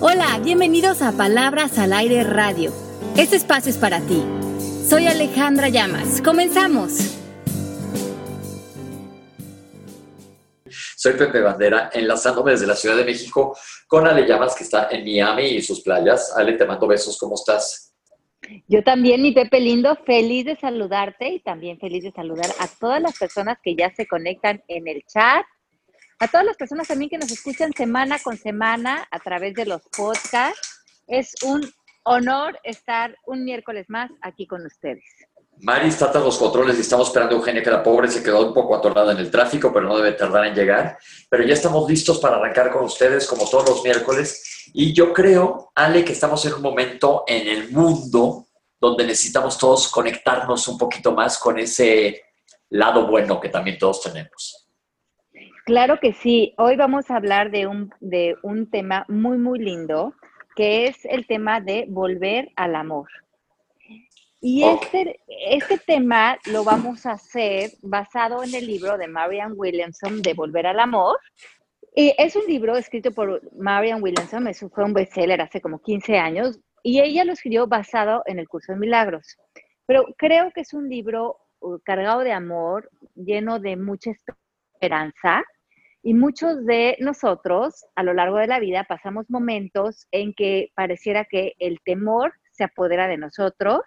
Hola, bienvenidos a Palabras al Aire Radio. Este espacio es para ti. Soy Alejandra Llamas. Comenzamos. Soy Pepe Bandera, enlazándome desde la Ciudad de México con Ale Llamas, que está en Miami y sus playas. Ale, te mando besos, ¿cómo estás? Yo también, mi Pepe lindo, feliz de saludarte y también feliz de saludar a todas las personas que ya se conectan en el chat, a todas las personas también que nos escuchan semana con semana a través de los podcasts. Es un honor estar un miércoles más aquí con ustedes. Mari está tras los controles y estamos esperando a Eugenia, que la pobre se quedó un poco atorada en el tráfico, pero no debe tardar en llegar. Pero ya estamos listos para arrancar con ustedes, como todos los miércoles. Y yo creo, Ale, que estamos en un momento en el mundo donde necesitamos todos conectarnos un poquito más con ese lado bueno que también todos tenemos. Claro que sí. Hoy vamos a hablar de un, de un tema muy, muy lindo, que es el tema de volver al amor. Y este, este tema lo vamos a hacer basado en el libro de Marianne Williamson de Volver al Amor. Y es un libro escrito por Marianne Williamson, eso fue un bestseller hace como 15 años, y ella lo escribió basado en el curso de milagros. Pero creo que es un libro uh, cargado de amor, lleno de mucha esperanza, y muchos de nosotros a lo largo de la vida pasamos momentos en que pareciera que el temor se apodera de nosotros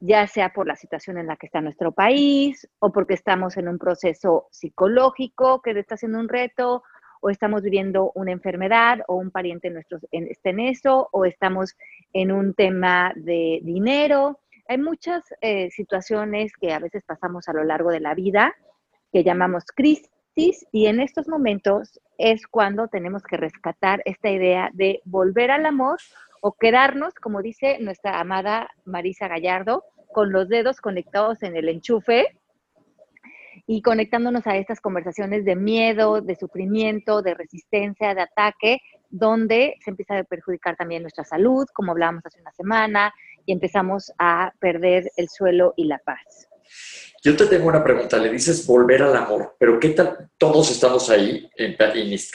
ya sea por la situación en la que está nuestro país o porque estamos en un proceso psicológico que está siendo un reto o estamos viviendo una enfermedad o un pariente nuestro está en eso o estamos en un tema de dinero. Hay muchas eh, situaciones que a veces pasamos a lo largo de la vida que llamamos crisis y en estos momentos es cuando tenemos que rescatar esta idea de volver al amor o quedarnos, como dice nuestra amada Marisa Gallardo, con los dedos conectados en el enchufe y conectándonos a estas conversaciones de miedo, de sufrimiento, de resistencia, de ataque, donde se empieza a perjudicar también nuestra salud, como hablábamos hace una semana, y empezamos a perder el suelo y la paz. Yo te tengo una pregunta, le dices volver al amor, pero ¿qué tal? Todos estamos ahí,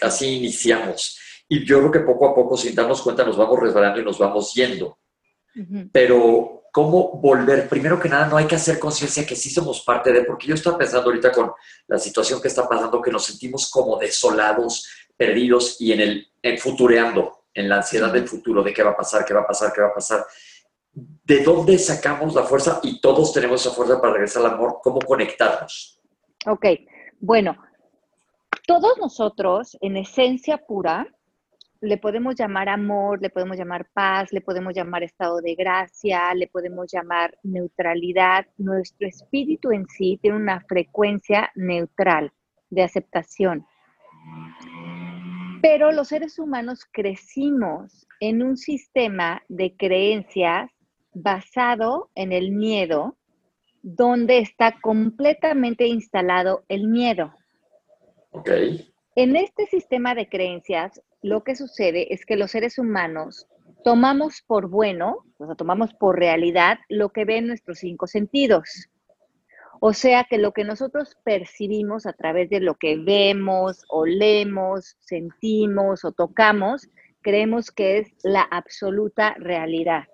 así iniciamos. Y yo creo que poco a poco, sin darnos cuenta, nos vamos resbalando y nos vamos yendo. Pero, ¿cómo volver? Primero que nada, no hay que hacer conciencia que sí somos parte de, porque yo estaba pensando ahorita con la situación que está pasando, que nos sentimos como desolados, perdidos y en el en futureando, en la ansiedad del futuro, de qué va a pasar, qué va a pasar, qué va a pasar. ¿De dónde sacamos la fuerza? Y todos tenemos esa fuerza para regresar al amor. ¿Cómo conectarnos? Ok, bueno, todos nosotros, en esencia pura, le podemos llamar amor, le podemos llamar paz, le podemos llamar estado de gracia, le podemos llamar neutralidad. Nuestro espíritu en sí tiene una frecuencia neutral de aceptación. Pero los seres humanos crecimos en un sistema de creencias basado en el miedo, donde está completamente instalado el miedo. Okay. En este sistema de creencias, lo que sucede es que los seres humanos tomamos por bueno, o sea, tomamos por realidad lo que ven nuestros cinco sentidos. O sea que lo que nosotros percibimos a través de lo que vemos, olemos, sentimos o tocamos, creemos que es la absoluta realidad.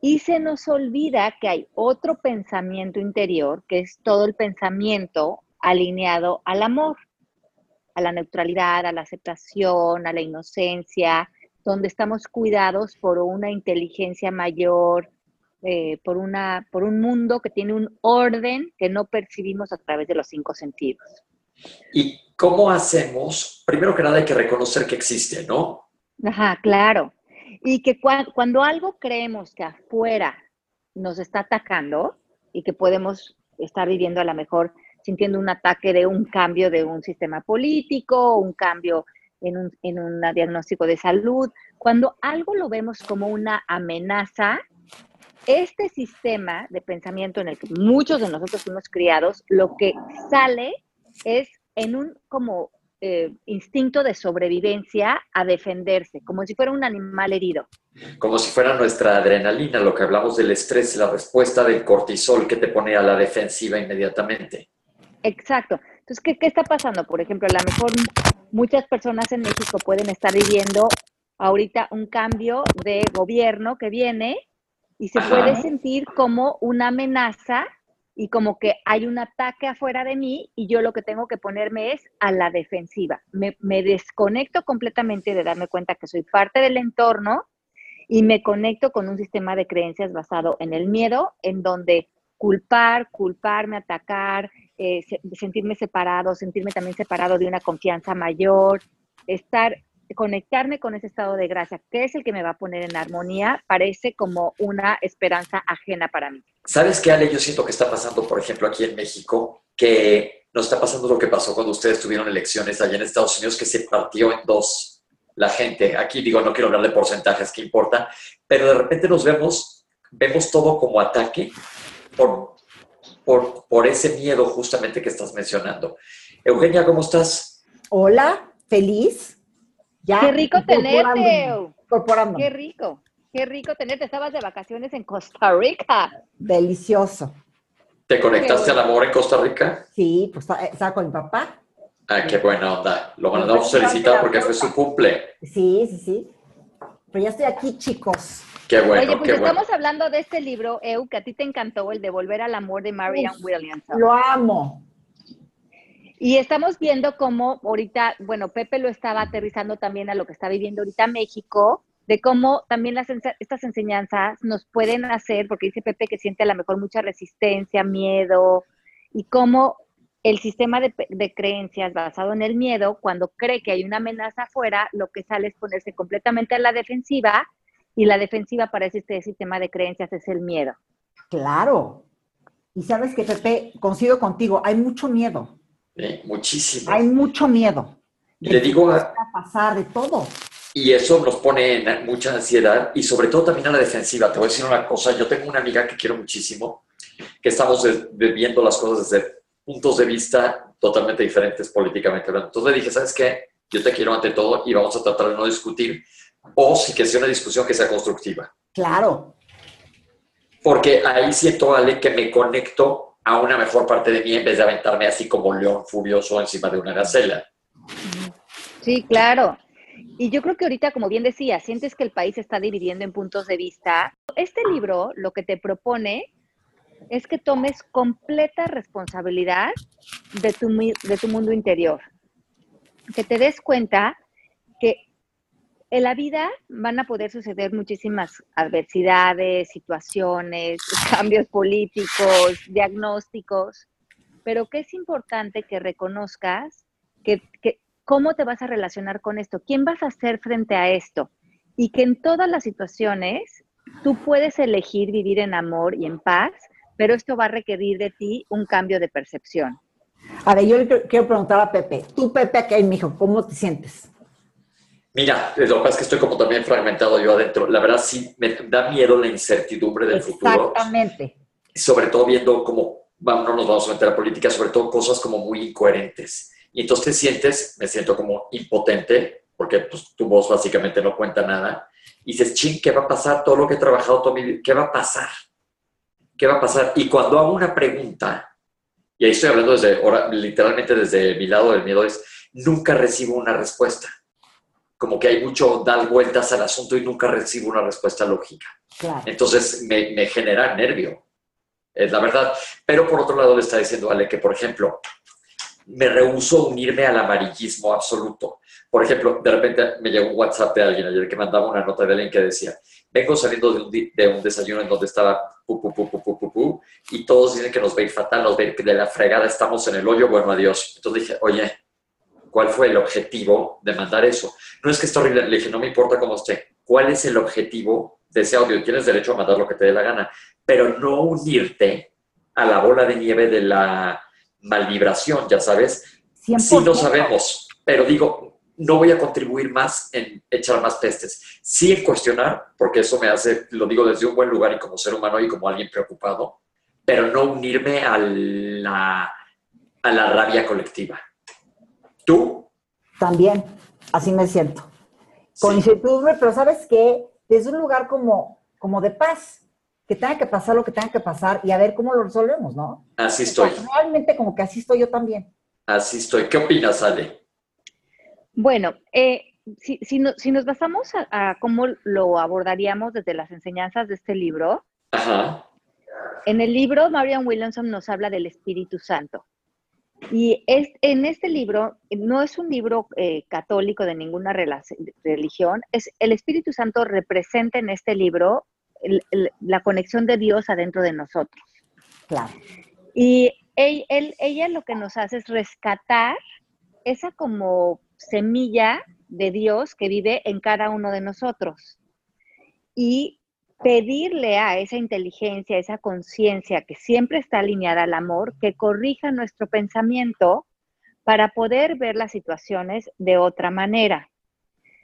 Y se nos olvida que hay otro pensamiento interior, que es todo el pensamiento alineado al amor a la neutralidad, a la aceptación, a la inocencia, donde estamos cuidados por una inteligencia mayor, eh, por, una, por un mundo que tiene un orden que no percibimos a través de los cinco sentidos. ¿Y cómo hacemos? Primero que nada hay que reconocer que existe, ¿no? Ajá, claro. Y que cuando algo creemos que afuera nos está atacando y que podemos estar viviendo a lo mejor sintiendo un ataque de un cambio de un sistema político, un cambio en un, en un diagnóstico de salud. Cuando algo lo vemos como una amenaza, este sistema de pensamiento en el que muchos de nosotros fuimos criados, lo que sale es en un como eh, instinto de sobrevivencia a defenderse, como si fuera un animal herido. Como si fuera nuestra adrenalina, lo que hablamos del estrés, la respuesta del cortisol que te pone a la defensiva inmediatamente. Exacto. Entonces, ¿qué, está pasando? Por ejemplo, a lo mejor muchas personas en México pueden estar viviendo ahorita un cambio de gobierno que viene y se puede sentir como una amenaza y como que hay un ataque afuera de mí y yo lo que tengo que ponerme es a la defensiva. Me, me, desconecto completamente de darme cuenta que soy parte del entorno y me conecto con un sistema de creencias basado en el miedo, en donde culpar, culparme, atacar, eh, sentirme separado, sentirme también separado de una confianza mayor, estar, conectarme con ese estado de gracia, que es el que me va a poner en armonía, parece como una esperanza ajena para mí. ¿Sabes qué, Ale? Yo siento que está pasando, por ejemplo, aquí en México, que nos está pasando lo que pasó cuando ustedes tuvieron elecciones allá en Estados Unidos, que se partió en dos la gente. Aquí digo, no quiero hablar de porcentajes, ¿qué importa? Pero de repente nos vemos, vemos todo como ataque por, por, por ese miedo justamente que estás mencionando. Eugenia, ¿cómo estás? Hola, feliz. Ya, qué rico tenerte. Qué rico, qué rico tenerte. Estabas de vacaciones en Costa Rica. Delicioso. ¿Te conectaste al amor en Costa Rica? Sí, pues estaba con mi papá. Ah, qué buena onda. Lo mandamos felicitar porque fue su cumple. Sí, sí, sí. Pero ya estoy aquí, chicos. Qué bueno. Oye, pues estamos hablando de este libro, Eu, que a ti te encantó, el de Volver al Amor de Marianne Williamson. Lo amo. Y estamos viendo cómo ahorita, bueno, Pepe lo estaba aterrizando también a lo que está viviendo ahorita México, de cómo también las, estas enseñanzas nos pueden hacer, porque dice Pepe que siente a lo mejor mucha resistencia, miedo, y cómo el sistema de, de, creencias basado en el miedo, cuando cree que hay una amenaza afuera, lo que sale es ponerse completamente a la defensiva y la defensiva para este sistema de creencias es el miedo. Claro. Y sabes que, Pepe, coincido contigo, hay mucho miedo. Sí, muchísimo. Hay mucho miedo. Y le digo a pasar de todo. Y eso nos pone en mucha ansiedad y sobre todo también a la defensiva. Te voy a decir una cosa, yo tengo una amiga que quiero muchísimo, que estamos viendo las cosas desde puntos de vista totalmente diferentes políticamente Entonces le dije, ¿sabes qué? Yo te quiero ante todo y vamos a tratar de no discutir o si que sea una discusión que sea constructiva. Claro. Porque ahí siento, Ale, que me conecto a una mejor parte de mí en vez de aventarme así como león furioso encima de una gacela. Sí, claro. Y yo creo que ahorita, como bien decía, sientes que el país está dividiendo en puntos de vista. Este libro lo que te propone es que tomes completa responsabilidad de tu, de tu mundo interior. Que te des cuenta que en la vida van a poder suceder muchísimas adversidades, situaciones, cambios políticos, diagnósticos, pero que es importante que reconozcas que, cómo te vas a relacionar con esto, quién vas a ser frente a esto, y que en todas las situaciones tú puedes elegir vivir en amor y en paz, pero esto va a requerir de ti un cambio de percepción. A ver, yo quiero preguntar a Pepe, tú Pepe acá en México, ¿cómo te sientes? Mira, lo que pasa es que estoy como también fragmentado yo adentro. La verdad sí me da miedo la incertidumbre del futuro. Exactamente. Sobre todo viendo vamos, no nos vamos a meter a política, sobre todo cosas como muy incoherentes. Y entonces te sientes, me siento como impotente, porque pues, tu voz básicamente no cuenta nada. Y dices, ching, ¿qué va a pasar? Todo lo que he trabajado toda mi vida, ¿qué va a pasar? ¿Qué va a pasar? Y cuando hago una pregunta, y ahí estoy hablando desde, literalmente desde mi lado del miedo, es, nunca recibo una respuesta como que hay mucho dar vueltas al asunto y nunca recibo una respuesta lógica. Entonces me, genera nervio, es la verdad. Pero por otro lado le está diciendo Ale que, por ejemplo, me rehuso unirme al amarillismo absoluto. Por ejemplo, de repente me llegó un WhatsApp de alguien ayer que mandaba una nota de alguien que decía, vengo saliendo de un, de un desayuno en donde estaba pu, pu, pu, pu, pu, pu, y todos dicen que nos ve fatal, nos ve de la fregada, estamos en el hoyo, bueno, adiós. Entonces dije, oye, ¿Cuál fue el objetivo de mandar eso? No es que esté horrible, le dije, no me importa cómo esté. ¿Cuál es el objetivo de ese audio? Tienes derecho a mandar lo que te dé la gana, pero no unirte a la bola de nieve de la malvibración, ya sabes. Sí lo sabemos, pero digo, no voy a contribuir más en echar más pestes. Sí en cuestionar, porque eso me hace, lo digo desde un buen lugar y como ser humano y como alguien preocupado, pero no unirme a la, a la rabia colectiva. ¿Tú? También, así me siento. Con incertidumbre, pero ¿sabes qué? Desde un lugar como, como de paz, que tenga que pasar lo que tenga que pasar y a ver cómo lo resolvemos, ¿no? Así estoy. realmente como que así estoy yo también. Así estoy. ¿Qué opinas, Ale? Bueno, eh, si, si, si, nos basamos a, cómo lo abordaríamos desde las enseñanzas de este libro, en el libro Marian Williamson nos habla del Espíritu Santo. Y es, en este libro, no es un libro eh, católico de ninguna religión, es el Espíritu Santo representa en este libro la conexión de Dios adentro de nosotros. Claro. Y ella lo que nos hace es rescatar esa como semilla de Dios que vive en cada uno de nosotros. Y pedirle a esa inteligencia, a esa conciencia que siempre está alineada al amor, que corrija nuestro pensamiento para poder ver las situaciones de otra manera.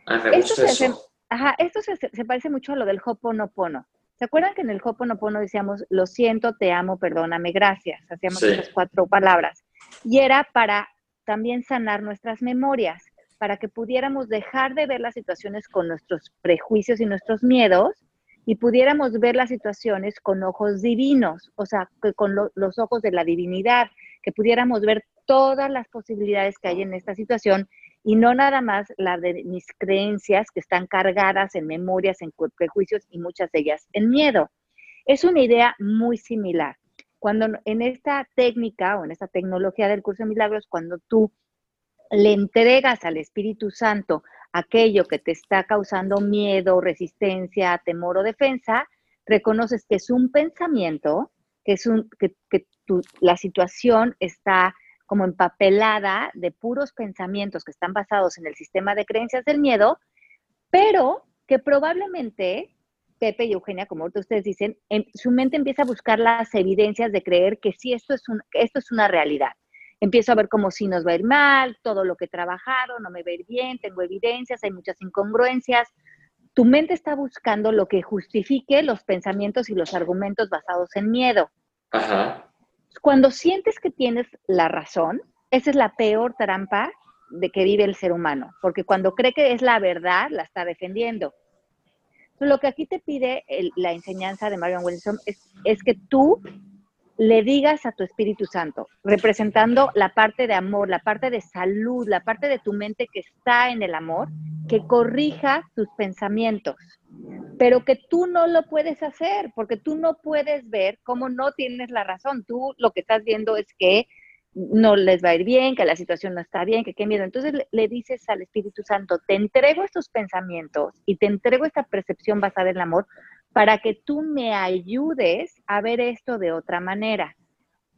Ah, esto Se, ajá, esto se, parece mucho a lo del Hoponopono. ¿Se acuerdan que en el Hoponopono decíamos, lo siento, te amo, perdóname, gracias? Hacíamos esas cuatro palabras. Y era para también sanar nuestras memorias, para que pudiéramos dejar de ver las situaciones con nuestros prejuicios y nuestros miedos y pudiéramos ver las situaciones con ojos divinos, o sea, con los ojos de la divinidad, que pudiéramos ver todas las posibilidades que hay en esta situación y no nada más la de mis creencias que están cargadas en memorias, en prejuicios y muchas de ellas en miedo. Es una idea muy similar. Cuando en esta técnica o en esta tecnología del curso de milagros, cuando tú le entregas al Espíritu Santo aquello que te está causando miedo, resistencia, temor o defensa, reconoces que es un pensamiento, que es un que, la situación está como empapelada de puros pensamientos que están basados en el sistema de creencias del miedo, pero que probablemente Pepe y Eugenia, como ustedes dicen, en su mente empieza a buscar las evidencias de creer que sí esto es un, esto es una realidad empiezo a ver como si nos va a ir mal, todo lo que he trabajado no me va a ir bien, tengo evidencias, hay muchas incongruencias. Tu mente está buscando lo que justifique los pensamientos y los argumentos basados en miedo. Cuando sientes que tienes la razón, esa es la peor trampa de que vive el ser humano, porque cuando cree que es la verdad, la está defendiendo. lo que aquí te pide la enseñanza de Marion Wilson es, es que tú le digas a tu Espíritu Santo, representando la parte de amor, la parte de salud, la parte de tu mente que está en el amor, que corrija tus pensamientos, pero que tú no lo puedes hacer, porque tú no puedes ver cómo no tienes la razón. Tú lo que estás viendo es que no les va a ir bien, que la situación no está bien, que qué miedo. Entonces le, dices al Espíritu Santo, te entrego estos pensamientos y te entrego esta percepción basada en el amor, para que tú me ayudes a ver esto de otra manera.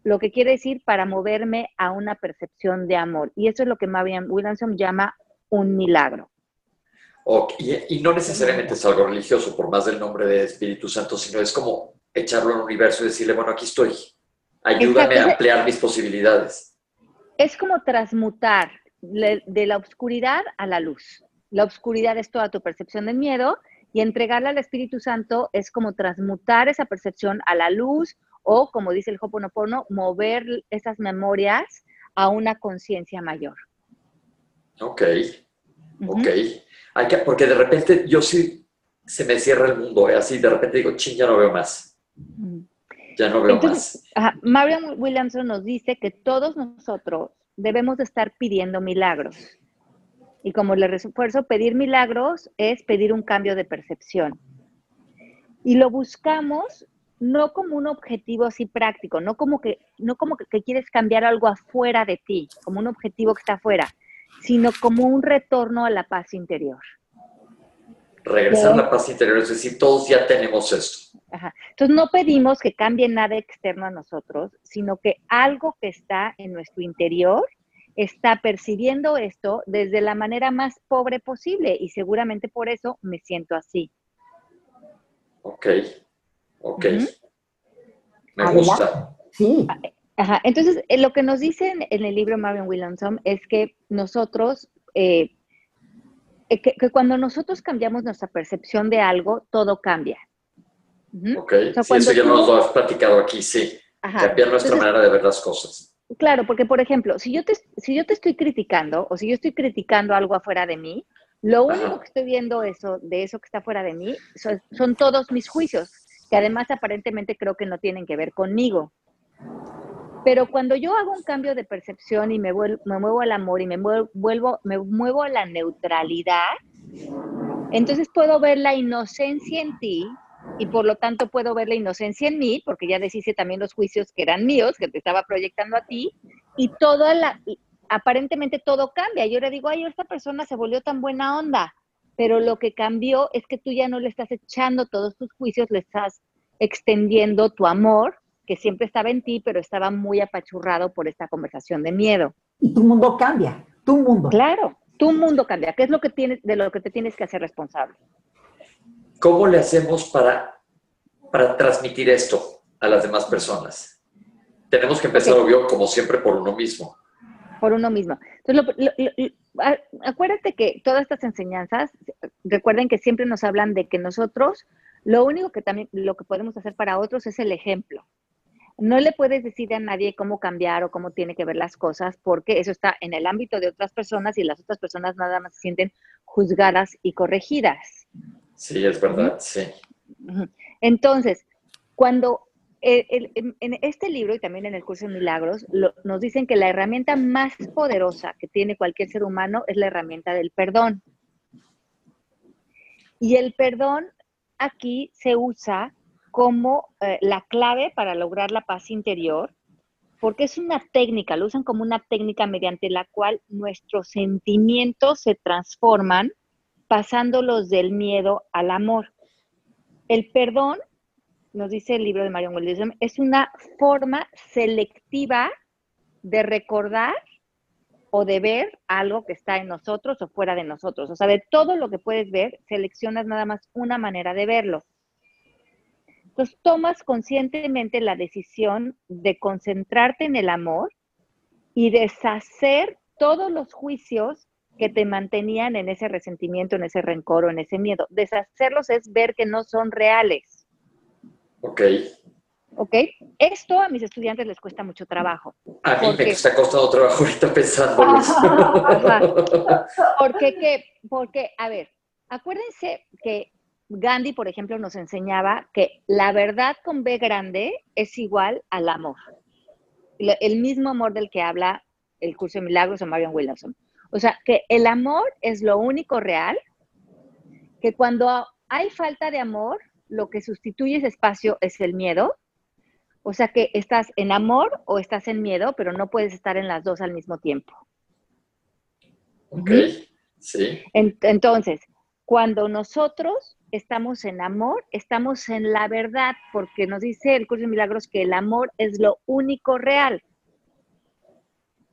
Lo que quiere decir para moverme a una percepción de amor. Y eso es lo que Marian Williamson llama un milagro. y, no necesariamente es algo religioso, por más del nombre de Espíritu Santo, sino es como echarlo al universo y decirle, bueno, aquí estoy. Ayúdame a ampliar mis posibilidades. Es como transmutar de la oscuridad a la luz. La oscuridad es toda tu percepción de miedo y entregarle al Espíritu Santo es como transmutar esa percepción a la luz o, como dice el Hoponopono, mover esas memorias a una conciencia mayor. Ok, ok. Hay que, porque de repente yo sí se me cierra el mundo, ¿eh? así de repente digo, ching, ya no veo más. Ya no veo más. Marian Williamson nos dice que todos nosotros debemos de estar pidiendo milagros. Y como le refuerzo, pedir milagros es pedir un cambio de percepción. Y lo buscamos no como un objetivo así práctico, no como que, no como que, quieres cambiar algo afuera de ti, como un objetivo que está afuera, sino como un retorno a la paz interior. Regresar a la paz interior, es decir, todos ya tenemos esto. Entonces no pedimos que cambie nada externo a nosotros, sino que algo que está en nuestro interior está percibiendo esto desde la manera más pobre posible y seguramente por eso me siento así. Ok, ok. Me gusta. Sí. Ajá. Entonces, eh, lo que nos dicen en el libro Marvin Williamson es que nosotros, eh, eh, que, cuando nosotros cambiamos nuestra percepción de algo, todo cambia. Ok, sí, eso ya nos lo has platicado aquí, sí. Cambiar nuestra manera de ver las cosas. Claro, porque por ejemplo, si yo, te, si yo te estoy criticando o si yo estoy criticando algo afuera de mí, lo único que estoy viendo eso, de eso que está fuera de mí son, todos mis juicios, que además aparentemente creo que no tienen que ver conmigo. Pero cuando yo hago un cambio de percepción y me, me muevo al amor y me vuelvo, me muevo a la neutralidad, entonces puedo ver la inocencia en ti y por lo tanto puedo ver la inocencia en mí, porque ya deshice también los juicios que eran míos, que te estaba proyectando a ti, y toda la, aparentemente todo cambia. Yo le digo, ay, esta persona se volvió tan buena onda, pero lo que cambió es que tú ya no le estás echando todos tus juicios, le estás extendiendo tu amor, que siempre estaba en ti, pero estaba muy apachurrado por esta conversación de miedo. Y tu mundo cambia, tu mundo. Claro, tu mundo cambia. ¿Qué es lo que tienes, de lo que te tienes que hacer responsable? ¿Cómo le hacemos para, para transmitir esto a las demás personas? Tenemos que empezar, obvio, como siempre, por uno mismo. Por uno mismo. Entonces, acuérdate que todas estas enseñanzas, recuerden que siempre nos hablan de que nosotros, lo único que también, lo que podemos hacer para otros es el ejemplo. No le puedes decir a nadie cómo cambiar o cómo tiene que ver las cosas, porque eso está en el ámbito de otras personas y las otras personas nada más se sienten juzgadas y corregidas. Sí, es verdad, sí. Entonces, cuando eh, en este libro y también en el curso de milagros nos dicen que la herramienta más poderosa que tiene cualquier ser humano es la herramienta del perdón. Y el perdón aquí se usa como eh, la clave para lograr la paz interior, porque es una técnica, lo usan como una técnica mediante la cual nuestros sentimientos se transforman pasándolos del miedo al amor. El perdón, nos dice el libro de Marion Williamson, es una forma selectiva de recordar o de ver algo que está en nosotros o fuera de nosotros. O sea, de todo lo que puedes ver, seleccionas nada más una manera de verlo. Entonces, tomas conscientemente la decisión de concentrarte en el amor y deshacer todos los juicios que te mantenían en ese resentimiento, en ese rencor o en ese miedo. Deshacerlos es ver que no son reales. Ok. ¿Ok? Esto a mis estudiantes les cuesta mucho trabajo. A mí me está costando trabajo ahorita pensando porque, ¿qué? Porque, a ver, acuérdense que Gandhi, por ejemplo, nos enseñaba que la verdad con B grande es igual al amor. El mismo amor del que habla el curso de milagros de Marion Williamson. O sea, que el amor es lo único real, que cuando hay falta de amor, lo que sustituye ese espacio es el miedo. O sea que estás en amor o estás en miedo, pero no puedes estar en las dos al mismo tiempo. Ok, sí. Entonces, cuando nosotros estamos en amor, estamos en la verdad, porque nos dice el curso de milagros que el amor es lo único real.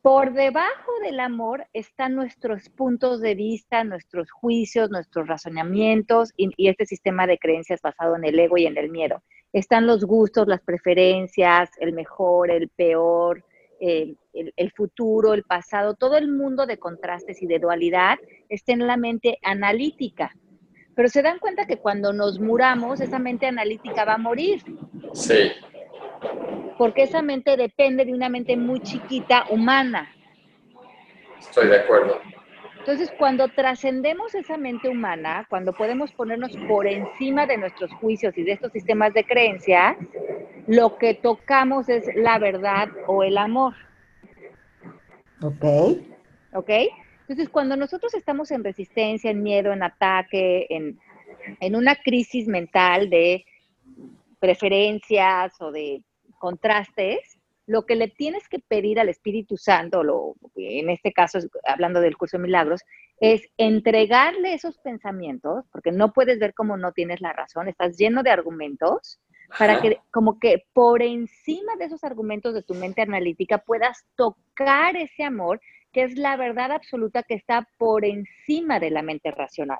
Por debajo del amor están nuestros puntos de vista, nuestros juicios, nuestros razonamientos y, este sistema de creencias basado en el ego y en el miedo. Están los gustos, las preferencias, el mejor, el peor, el, el, futuro, el pasado, todo el mundo de contrastes y de dualidad está en la mente analítica. Pero se dan cuenta que cuando nos muramos, esa mente analítica va a morir. Sí porque esa mente depende de una mente muy chiquita humana. Estoy de acuerdo. Entonces, cuando trascendemos esa mente humana, cuando podemos ponernos por encima de nuestros juicios y de estos sistemas de creencias, lo que tocamos es la verdad o el amor. Ok. Ok. Entonces, cuando nosotros estamos en resistencia, en miedo, en ataque, en, en una crisis mental de preferencias o de contrastes, lo que le tienes que pedir al Espíritu Santo, lo, en este caso hablando del curso de milagros, es entregarle esos pensamientos, porque no puedes ver cómo no tienes la razón, estás lleno de argumentos, para que como que por encima de esos argumentos de tu mente analítica puedas tocar ese amor, que es la verdad absoluta que está por encima de la mente racional.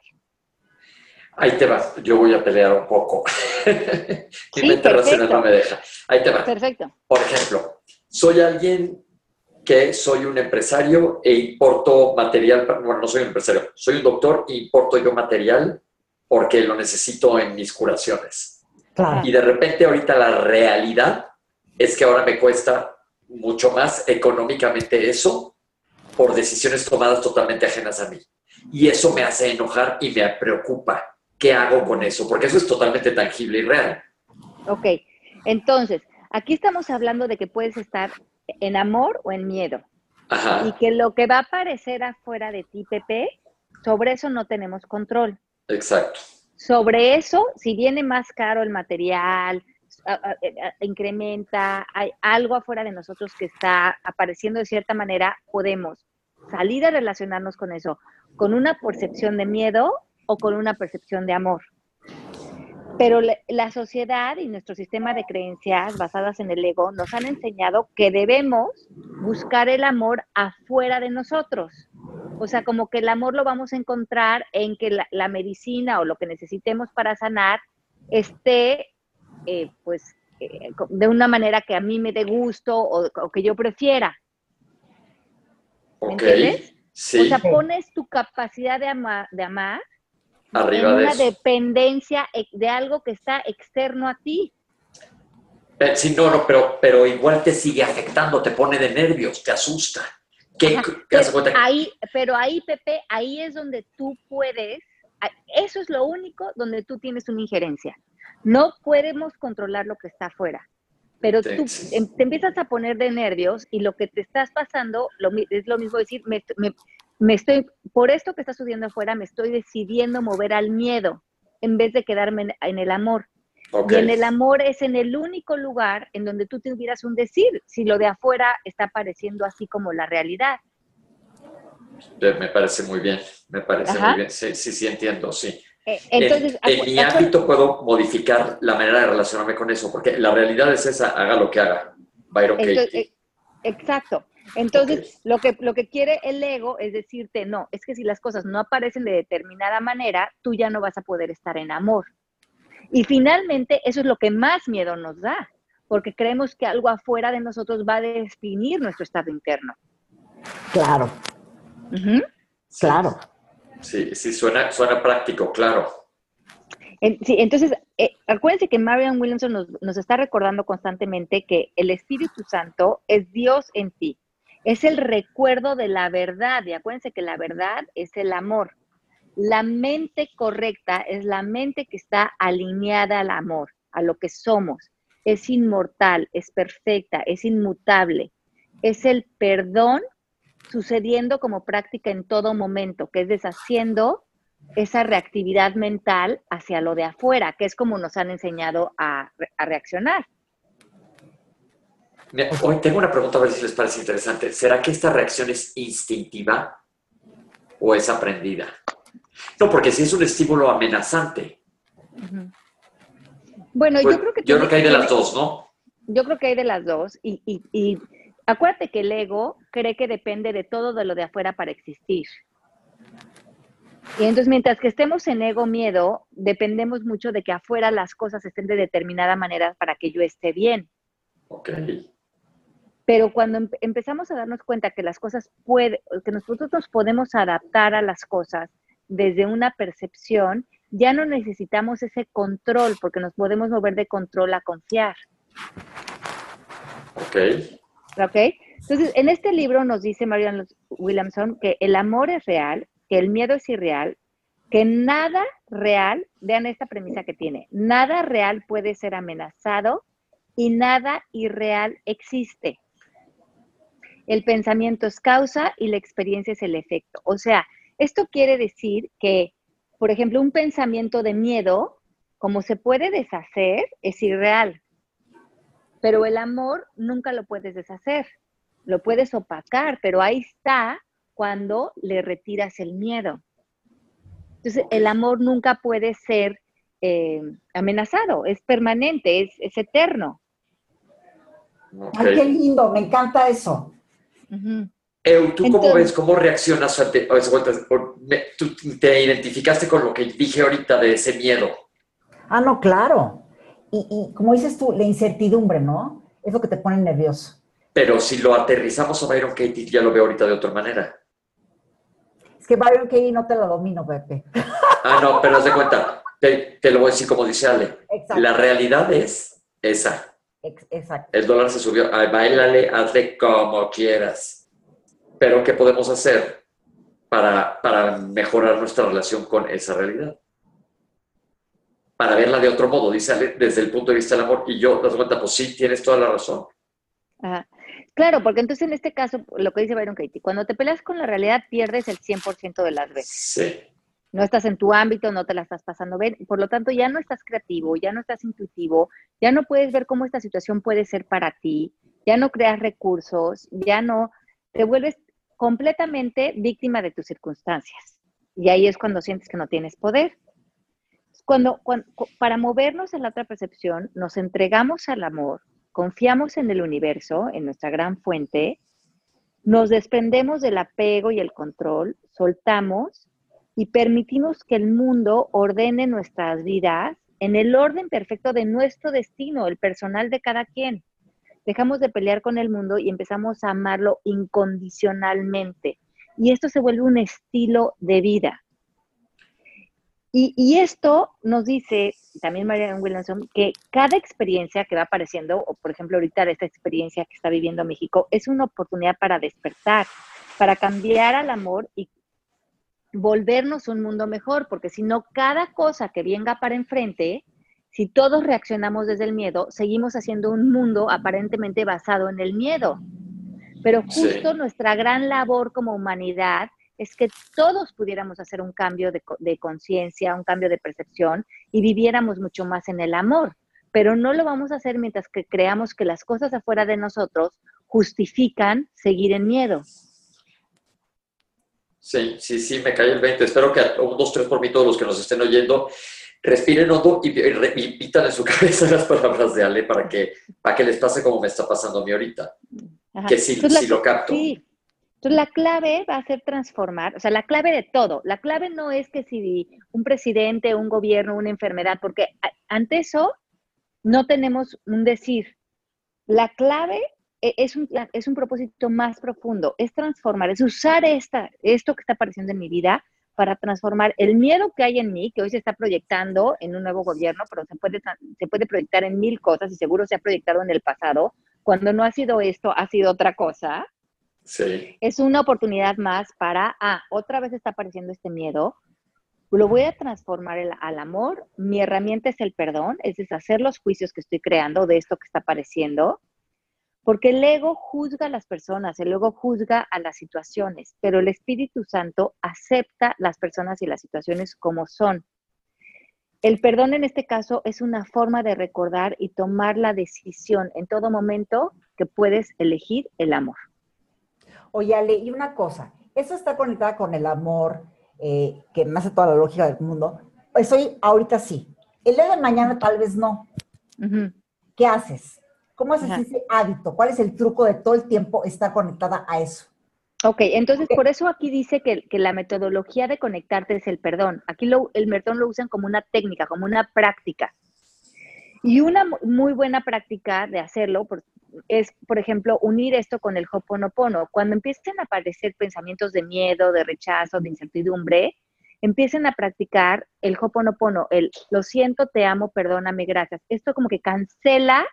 Ahí te vas, yo voy a pelear un poco. Mi mente racional no me deja. Ahí te va. Perfecto. Por ejemplo, soy alguien que soy un empresario e importo material, bueno, no soy un empresario, soy un doctor e importo yo material porque lo necesito en mis curaciones. Y de repente ahorita la realidad es que ahora me cuesta mucho más económicamente eso por decisiones tomadas totalmente ajenas a mí. Y eso me hace enojar y me preocupa. ¿Qué hago con eso? Porque eso es totalmente tangible y real. Ok, entonces, aquí estamos hablando de que puedes estar en amor o en miedo. Ajá. Y que lo que va a aparecer afuera de ti, Pepe, sobre eso no tenemos control. Exacto. Sobre eso, si viene más caro el material, a- a- a- incrementa, hay algo afuera de nosotros que está apareciendo de cierta manera, podemos salir a relacionarnos con eso, con una percepción de miedo o con una percepción de amor. Pero la sociedad y nuestro sistema de creencias basadas en el ego nos han enseñado que debemos buscar el amor afuera de nosotros. O sea, como que el amor lo vamos a encontrar en que la, la medicina o lo que necesitemos para sanar esté, eh, pues, eh, de una manera que a mí me dé gusto o, o que yo prefiera. ¿Me entiendes? Sí. O sea, pones tu capacidad de, ama- de amar Arriba en de una eso. dependencia de algo que está externo a ti. Eh, Sí, no, no, pero, pero igual te sigue afectando, te pone de nervios, te asusta. ¿Qué, Ajá, qué hace pero ahí, pero ahí, Pepe, ahí es donde tú puedes, eso es lo único donde tú tienes una injerencia. No podemos controlar lo que está afuera, pero Sí, tú em- te empiezas a poner de nervios y lo que te estás pasando lo es lo mismo decir, me, me- me estoy, por esto que está sucediendo afuera, me estoy decidiendo mover al miedo en vez de quedarme en, en el amor. Y en el amor es en el único lugar en donde tú tuvieras un decir, si lo de afuera está pareciendo así como la realidad. Me parece muy bien, me parece Ajá. muy bien. Sí, sí, sí, entiendo, sí. Eh, En- Entonces, en, acu- mi ámbito puedo modificar la manera de relacionarme con eso, porque la realidad es esa, haga lo que haga. Byron entonces, Katie. eh, exacto. Entonces, lo, que, lo que quiere el ego es decirte, no, es que si las cosas no aparecen de determinada manera, tú ya no vas a poder estar en amor. Y finalmente, eso es lo que más miedo nos da, porque creemos que algo afuera de nosotros va a definir nuestro estado interno. Claro, claro. Sí, sí, suena, suena práctico, claro. En- sí, entonces, eh, acuérdense que Marian Williamson nos, nos está recordando constantemente que el Espíritu Santo es Dios en ti. Es el recuerdo de la verdad. Y acuérdense que la verdad es el amor. La mente correcta es la mente que está alineada al amor, a lo que somos. Es inmortal, es perfecta, es inmutable. Es el perdón sucediendo como práctica en todo momento, que es deshaciendo esa reactividad mental hacia lo de afuera, que es como nos han enseñado a, re- a reaccionar. Hoy tengo una pregunta a ver si les parece interesante. ¿Será que esta reacción es instintiva o es aprendida? No, porque si es un estímulo amenazante, Bueno, pues, yo creo que yo creo que hay de las dos, ¿no? Yo creo que hay de las dos. Y, y- y acuérdate que el ego cree que depende de todo de lo de afuera para existir. Y entonces, mientras que estemos en ego miedo, dependemos mucho de que afuera las cosas estén de determinada manera para que yo esté bien. Ok. Pero cuando empe- empezamos a darnos cuenta que las cosas puede, que nosotros nos podemos adaptar a las cosas desde una percepción, ya no necesitamos ese control, porque nos podemos mover de control a confiar. Ok. ¿Ok? Entonces, en este libro nos dice Marian Williamson que el amor es real, que el miedo es irreal, que nada real, vean esta premisa que tiene, nada real puede ser amenazado y nada irreal existe. El pensamiento es causa y la experiencia es el efecto. O sea, esto quiere decir que, por ejemplo, un pensamiento de miedo, como se puede deshacer, es irreal. Pero el amor nunca lo puedes deshacer, lo puedes opacar, pero ahí está cuando le retiras el miedo. Entonces, el amor nunca puede ser eh, amenazado, es permanente, es, es eterno. Ay, qué lindo, me encanta eso. Eu, ¿tú cómo ves? ¿Cómo reaccionas ante a esas vueltas? O me- ¿Tú te identificaste con lo que dije ahorita de ese miedo? Ah, no, claro. Y, y como dices tú, la incertidumbre, ¿no? Es lo que te pone nervioso. Pero si lo aterrizamos a Byron Katie, ya lo veo ahorita de otra manera. Es que Byron Katie no te lo domino, Pepe. Ah, no, pero haz de cuenta, te, te lo voy a decir como dice Ale. Exacto. La realidad es esa. Ex- exacto. El dólar se subió. Ay, bailale, hazle como quieras. Pero, ¿qué podemos hacer para, para mejorar nuestra relación con esa realidad? Para verla de otro modo, dice Ale, desde el punto de vista del amor. Y yo, das cuenta, pues sí, tienes toda la razón. Ajá. Claro, porque entonces en este caso, lo que dice Byron Katie, cuando te peleas con la realidad pierdes el 100% de las veces. Sí. No estás en tu ámbito, no te la estás pasando bien, por lo tanto ya no estás creativo, ya no estás intuitivo, ya no puedes ver cómo esta situación puede ser para ti, ya no creas recursos, ya no, te vuelves completamente víctima de tus circunstancias. Y ahí es cuando sientes que no tienes poder. Cuando, para movernos en la otra percepción, nos entregamos al amor, confiamos en el universo, en nuestra gran fuente, nos desprendemos del apego y el control, soltamos y permitimos que el mundo ordene nuestras vidas en el orden perfecto de nuestro destino, el personal de cada quien. Dejamos de pelear con el mundo y empezamos a amarlo incondicionalmente. Y esto se vuelve un estilo de vida. Y, esto nos dice también Marianne Williamson que cada experiencia que va apareciendo, o por ejemplo ahorita esta experiencia que está viviendo México, es una oportunidad para despertar, para cambiar al amor y volvernos un mundo mejor, porque si no, cada cosa que venga para enfrente, si todos reaccionamos desde el miedo, seguimos haciendo un mundo aparentemente basado en el miedo. Pero justo nuestra gran labor como humanidad es que todos pudiéramos hacer un cambio de, de conciencia, un cambio de percepción y viviéramos mucho más en el amor. Pero no lo vamos a hacer mientras que creamos que las cosas afuera de nosotros justifican seguir en miedo. Sí, sí, sí, me cae el 20. Espero que un, dos, tres por mí todos los que nos estén oyendo respiren hondo y, repitan en su cabeza las palabras de Ale para que, para que les pase como me está pasando a mí ahorita. Que sí, sí lo capto. Sí. Entonces la clave va a ser transformar, o sea, la clave de todo. La clave no es que si un presidente, un gobierno, una enfermedad, porque ante eso no tenemos un decir. La clave es un, es un propósito más profundo, es transformar, es usar esta, esto que está apareciendo en mi vida para transformar el miedo que hay en mí, que hoy se está proyectando en un nuevo gobierno, pero se puede, se puede proyectar en mil cosas y seguro se ha proyectado en el pasado. Cuando no ha sido esto, ha sido otra cosa. Sí. Es una oportunidad más para, ah, otra vez está apareciendo este miedo, lo voy a transformar al amor. Mi herramienta es el perdón, es deshacer los juicios que estoy creando de esto que está apareciendo porque el ego juzga a las personas, el ego juzga a las situaciones, pero el Espíritu Santo acepta las personas y las situaciones como son. El perdón en este caso es una forma de recordar y tomar la decisión en todo momento que puedes elegir el amor. Oye, Ale, y una cosa, eso está conectada con el amor, eh, que me hace toda la lógica del mundo. Estoy ahorita sí. El día de mañana tal vez no. ¿Qué haces? ¿Cómo haces ese hábito? ¿Cuál es el truco de todo el tiempo estar conectada a eso? Ok, entonces por eso aquí dice que, la metodología de conectarte es el perdón. Aquí el perdón lo usan como una técnica, como una práctica. Y una muy buena práctica de hacerlo es, por ejemplo, unir esto con el hoponopono. Cuando empiecen a aparecer pensamientos de miedo, de rechazo, de incertidumbre, empiecen a practicar el hoponopono, el lo siento, te amo, perdóname, gracias. Esto como que cancela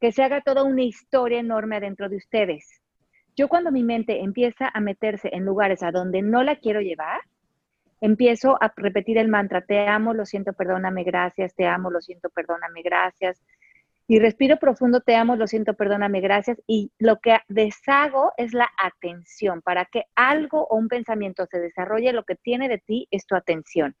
que se haga toda una historia enorme adentro de ustedes. Yo cuando mi mente empieza a meterse en lugares a donde no la quiero llevar, empiezo a repetir el mantra, te amo, lo siento, perdóname, gracias, te amo, lo siento, perdóname, gracias. Y respiro profundo, te amo, lo siento, perdóname, gracias. Y lo que deshago es la atención. Para que algo o un pensamiento se desarrolle, lo que tiene de ti es tu atención.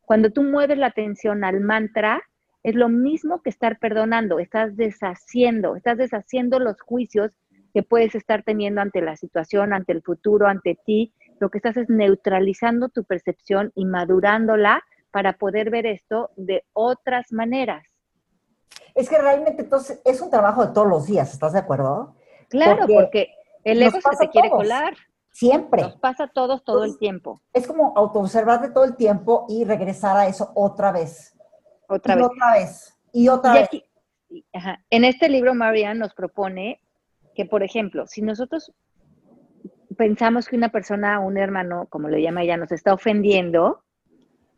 Cuando tú mueves la atención al mantra, es lo mismo que estar perdonando, estás deshaciendo, estás deshaciendo los juicios que puedes estar teniendo ante la situación, ante el futuro, ante ti. Lo que estás es neutralizando tu percepción y madurándola para poder ver esto de otras maneras. Es que realmente entonces es un trabajo de todos los días, ¿estás de acuerdo? Claro, porque, el ego se te quiere colar. Siempre. Nos pasa a todos todo el tiempo. Es como autoobservarte todo el tiempo y regresar a eso otra vez. Otra y vez. Otra vez. Y otra vez. En este libro, Marianne nos propone que, por ejemplo, si nosotros pensamos que una persona, un hermano, como le llama ella, nos está ofendiendo,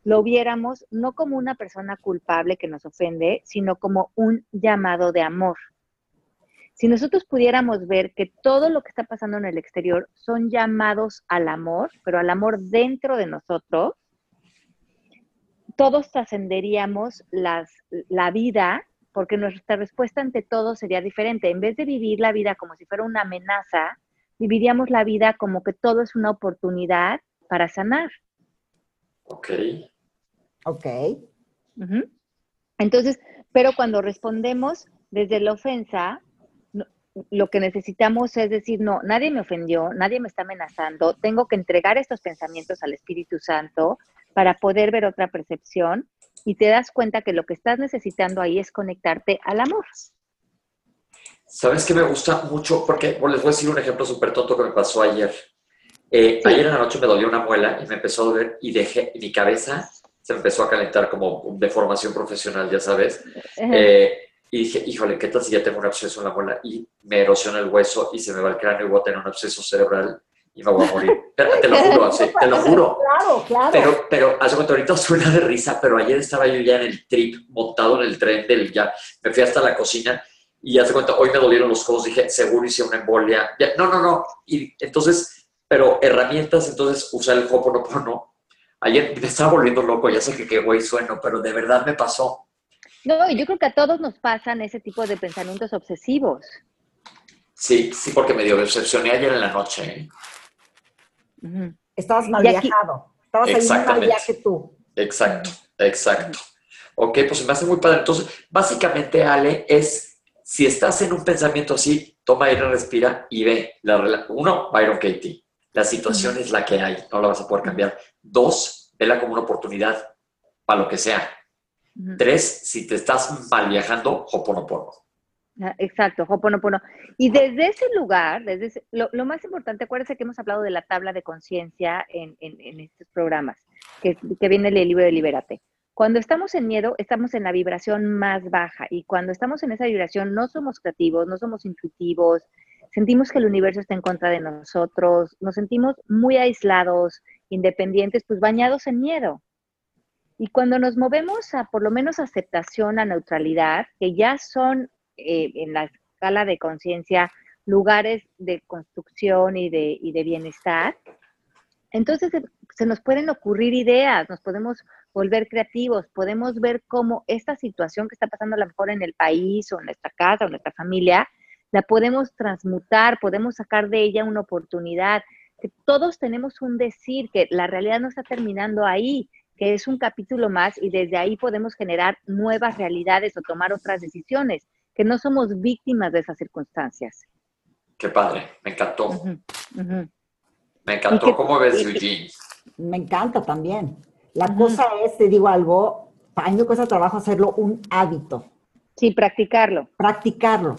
lo viéramos no como una persona culpable que nos ofende, sino como un llamado de amor. Si nosotros pudiéramos ver que todo lo que está pasando en el exterior son llamados al amor, pero al amor dentro de nosotros, todos trascenderíamos la vida porque nuestra respuesta ante todo sería diferente. En vez de vivir la vida como si fuera una amenaza, viviríamos la vida como que todo es una oportunidad para sanar. Ok. Ok. Entonces, pero cuando respondemos desde la ofensa, lo que necesitamos es decir, no, nadie me ofendió, nadie me está amenazando, tengo que entregar estos pensamientos al Espíritu Santo para poder ver otra percepción y te das cuenta que lo que estás necesitando ahí es conectarte al amor. ¿Sabes qué me gusta mucho? Porque les voy a decir un ejemplo súper tonto que me pasó ayer. Eh, ayer en la noche me dolió una muela y me empezó a doler y dejé mi cabeza se empezó a calentar como de formación profesional, ya sabes. Eh, y dije, híjole, ¿qué tal si ya tengo un absceso en la muela y me erosiona el hueso y se me va el cráneo y voy a tener un absceso cerebral y me voy a morir? te lo juro, te lo juro. Claro, claro. Pero, pero hace cuenta, ahorita suena de risa, pero ayer estaba yo ya en el trip, montado en el tren del ya, me fui hasta la cocina y hace cuenta, hoy me dolieron los codos, dije, seguro hice una embolia. no, no, no. Y entonces, pero herramientas, entonces usar el Hoponopono Ayer me estaba volviendo loco, ya sé que qué güey sueno, pero de verdad me pasó. No, yo creo que a todos nos pasan ese tipo de pensamientos obsesivos. Sí, sí, porque me dio decepcioné ayer en la noche. Estabas mal viajado. Estabas ahí mal viaje tú. Exacto, exacto. Ok, pues me hace muy padre. Entonces, básicamente, Ale, es si estás en un pensamiento así, toma aire, respira y ve. La, uno, Byron Katie. La situación es la que hay, no la vas a poder cambiar. Dos, vela como una oportunidad para lo que sea. Tres, si te estás mal viajando, hoponopono. Ah, exacto, hoponopono. Y desde ese lugar, desde lo, más importante, acuérdense que hemos hablado de la tabla de conciencia en, estos programas, que, que viene el libro de Libérate. Cuando estamos en miedo, estamos en la vibración más baja y cuando estamos en esa vibración no somos creativos, no somos intuitivos, sentimos que el universo está en contra de nosotros, nos sentimos muy aislados, independientes, pues bañados en miedo. Y cuando nos movemos a por lo menos aceptación, a neutralidad, que ya son eh, en la escala de conciencia lugares de construcción y de, y de bienestar, entonces se nos pueden ocurrir ideas, nos podemos volver creativos, podemos ver cómo esta situación que está pasando a lo mejor en el país o en nuestra casa o en nuestra familia, la podemos transmutar, podemos sacar de ella una oportunidad, que todos tenemos un decir, que la realidad no está terminando ahí, que es un capítulo más y desde ahí podemos generar nuevas realidades o tomar otras decisiones, que no somos víctimas de esas circunstancias. Qué padre, me encantó. Me encantó. ¿Cómo ves, Eugene? Me encanta también. La cosa es, te digo algo, a mí me cuesta trabajo hacerlo un hábito. Sí, practicarlo. Practicarlo.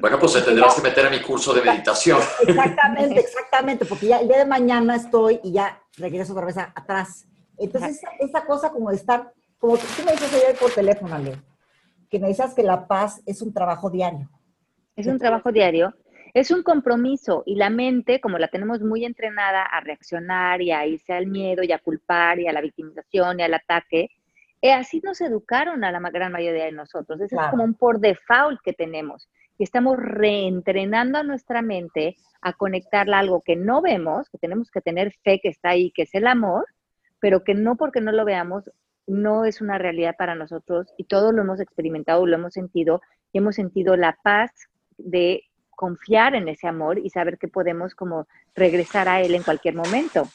Bueno, pues te tendrás que meter a mi curso de meditación. Exactamente, exactamente, porque ya el día de mañana estoy y ya regreso otra vez atrás. Entonces, esa, cosa como de estar, como tú me dices ayer por teléfono, Ale, que me dices que la paz es un trabajo diario. Es un trabajo diario, es un compromiso y la mente, como la tenemos muy entrenada a reaccionar y a irse al miedo y a culpar y a la victimización y al ataque, eh, así nos educaron a la gran mayoría de nosotros. Eso es como un por default que tenemos y estamos reentrenando a nuestra mente a conectarla a algo que no vemos, que tenemos que tener fe que está ahí, que es el amor, pero que no porque no lo veamos, no es una realidad para nosotros y todo lo hemos experimentado, lo hemos sentido y hemos sentido la paz de confiar en ese amor y saber que podemos como regresar a él en cualquier momento.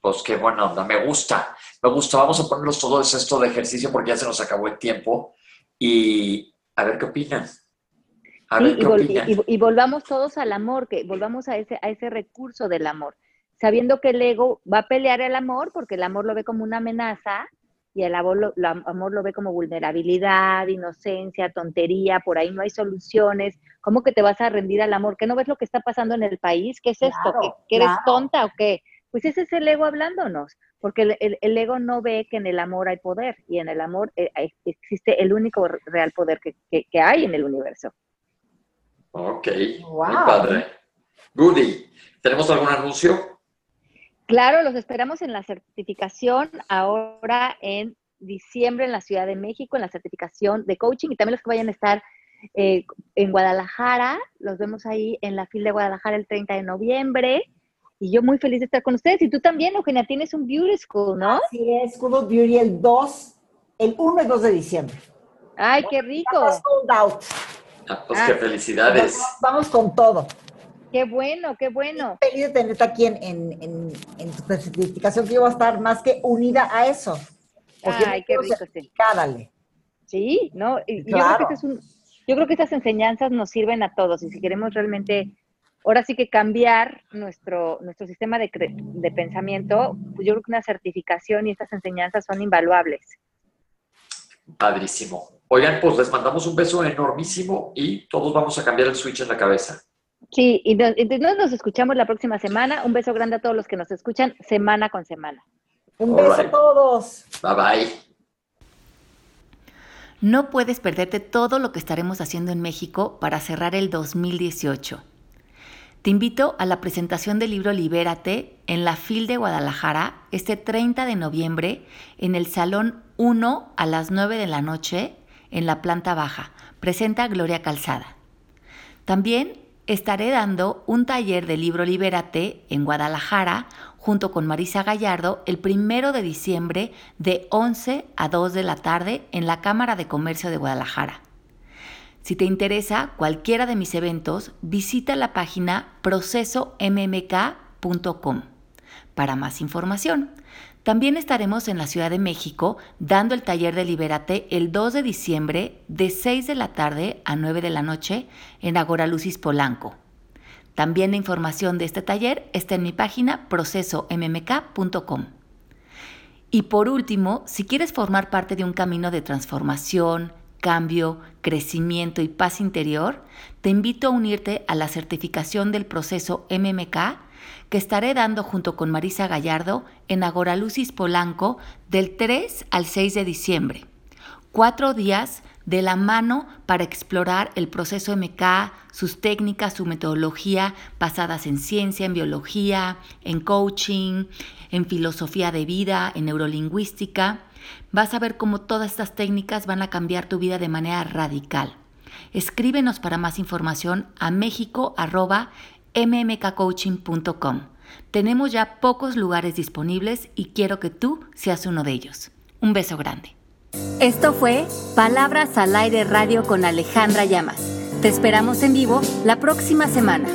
Pues qué buena onda, me gusta, me gusta. Vamos a ponerlos todos esto de ejercicio porque ya se nos acabó el tiempo y a ver qué opinan y, volvamos todos al amor, que volvamos a ese, a ese recurso del amor, sabiendo que el ego va a pelear el amor porque el amor lo ve como una amenaza y el amor lo, amor lo ve como vulnerabilidad, inocencia, tontería, por ahí no hay soluciones. ¿Cómo que te vas a rendir al amor? ¿Que no ves lo que está pasando en el país? ¿Qué es esto? ¿Que, eres tonta o qué? Pues ese es el ego hablándonos, porque el, ego no ve que en el amor hay poder y en el amor eh, existe el único real poder que, que hay en el universo. Ok, muy padre. Goody, ¿tenemos algún anuncio? Claro, los esperamos en la certificación ahora en diciembre en la Ciudad de México, en la certificación de coaching y también los que vayan a estar eh, en Guadalajara, los vemos ahí en la fila de Guadalajara el 30 de noviembre. Y yo muy feliz de estar con ustedes. Y tú también, Eugenia, tienes un Beauty School, ¿no? Sí, es, School of Beauty el 2, el 1 y 2 de diciembre. Ay, qué rico. sold out. Ah, pues qué ah. felicidades. Vamos, con todo. Qué bueno, qué bueno. feliz de tenerte aquí en, en, en, tu certificación, que yo voy a estar más que unida a eso. Ay, qué rico, sí. Sí, ¿no? Y, yo, creo que este es un, yo creo que estas enseñanzas nos sirven a todos y si queremos realmente, ahora sí que cambiar nuestro, nuestro sistema de, de pensamiento, pues yo creo que una certificación y estas enseñanzas son invaluables. Padrísimo. Oigan, pues les mandamos un beso enormísimo y todos vamos a cambiar el switch en la cabeza. Sí, y nos, nos escuchamos la próxima semana. Un beso grande a todos los que nos escuchan semana con semana. Un beso a todos. Bye bye. No puedes perderte todo lo que estaremos haciendo en México para cerrar el 2018. Te invito a la presentación del libro Libérate en la FIL de Guadalajara este 30 de noviembre en el Salón 1 a las 9 de la noche en la planta baja. Presenta Gloria Calzada. También estaré dando un taller de libro Libérate en Guadalajara junto con Marisa Gallardo el primero de diciembre de 11 a 2 de la tarde en la Cámara de Comercio de Guadalajara. Si te interesa cualquiera de mis eventos, visita la página procesommk.com para más información. También estaremos en la Ciudad de México dando el taller de Libérate el 2 de diciembre de 6 de la tarde a 9 de la noche en Agora Lucis Polanco. También la información de este taller está en mi página procesommk.com. Y por último, si quieres formar parte de un camino de transformación, cambio, crecimiento y paz interior, te invito a unirte a la certificación del proceso MMK que estaré dando junto con Marisa Gallardo en Agora Lucis Polanco del 3 al 6 de diciembre. Cuatro días de la mano para explorar el proceso MK, sus técnicas, su metodología basadas en ciencia, en biología, en coaching, en filosofía de vida, en neurolingüística Vas a ver cómo todas estas técnicas van a cambiar tu vida de manera radical. Escríbenos para más información a mexico.mmkcoaching.com. Tenemos ya pocos lugares disponibles y quiero que tú seas uno de ellos. Un beso grande. Esto fue Palabras al Aire Radio con Alejandra Llamas. Te esperamos en vivo la próxima semana.